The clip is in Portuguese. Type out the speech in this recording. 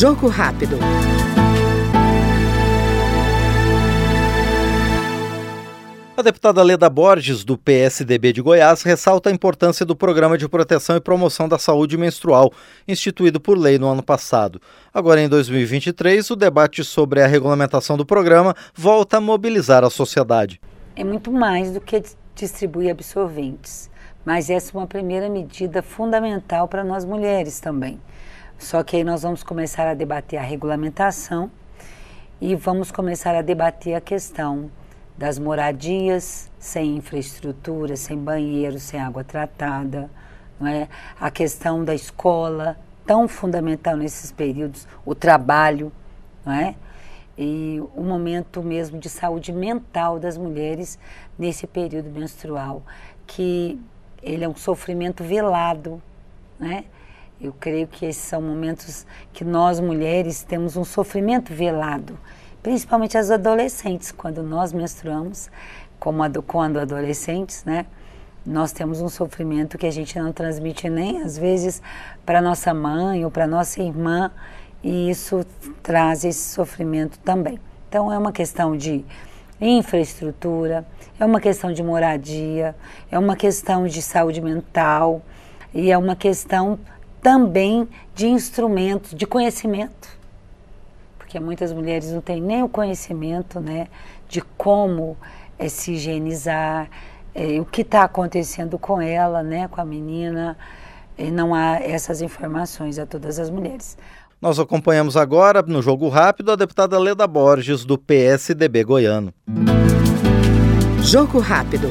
Jogo rápido. A deputada Leda Borges, do PSDB de Goiás, ressalta a importância do Programa de Proteção e Promoção da Saúde Menstrual, instituído por lei no ano passado. Agora, em 2023, o debate sobre a regulamentação do programa volta a mobilizar a sociedade. É muito mais do que distribuir absorventes, mas essa é uma primeira medida fundamental para nós mulheres também. Só que aí nós vamos começar a debater a regulamentação e vamos começar a debater a questão das moradias sem infraestrutura, sem banheiro, sem água tratada, não é? a questão da escola, tão fundamental nesses períodos, o trabalho, não é? e o momento mesmo de saúde mental das mulheres nesse período menstrual, que ele é um sofrimento velado, né? Eu creio que esses são momentos que nós mulheres temos um sofrimento velado principalmente as adolescentes, quando nós menstruamos, como quando adolescentes, né? Nós temos um sofrimento que a gente não transmite nem às vezes para nossa mãe ou para nossa irmã, e isso traz esse sofrimento também. Então é uma questão de infraestrutura, é uma questão de moradia, é uma questão de saúde mental e é uma questão também de instrumentos, de conhecimento porque muitas mulheres não têm nem o conhecimento né, de como é, se higienizar, é, o que está acontecendo com ela, né, com a menina, e não há essas informações a todas as mulheres. Nós acompanhamos agora, no Jogo Rápido, a deputada Leda Borges, do PSDB goiano. Jogo Rápido.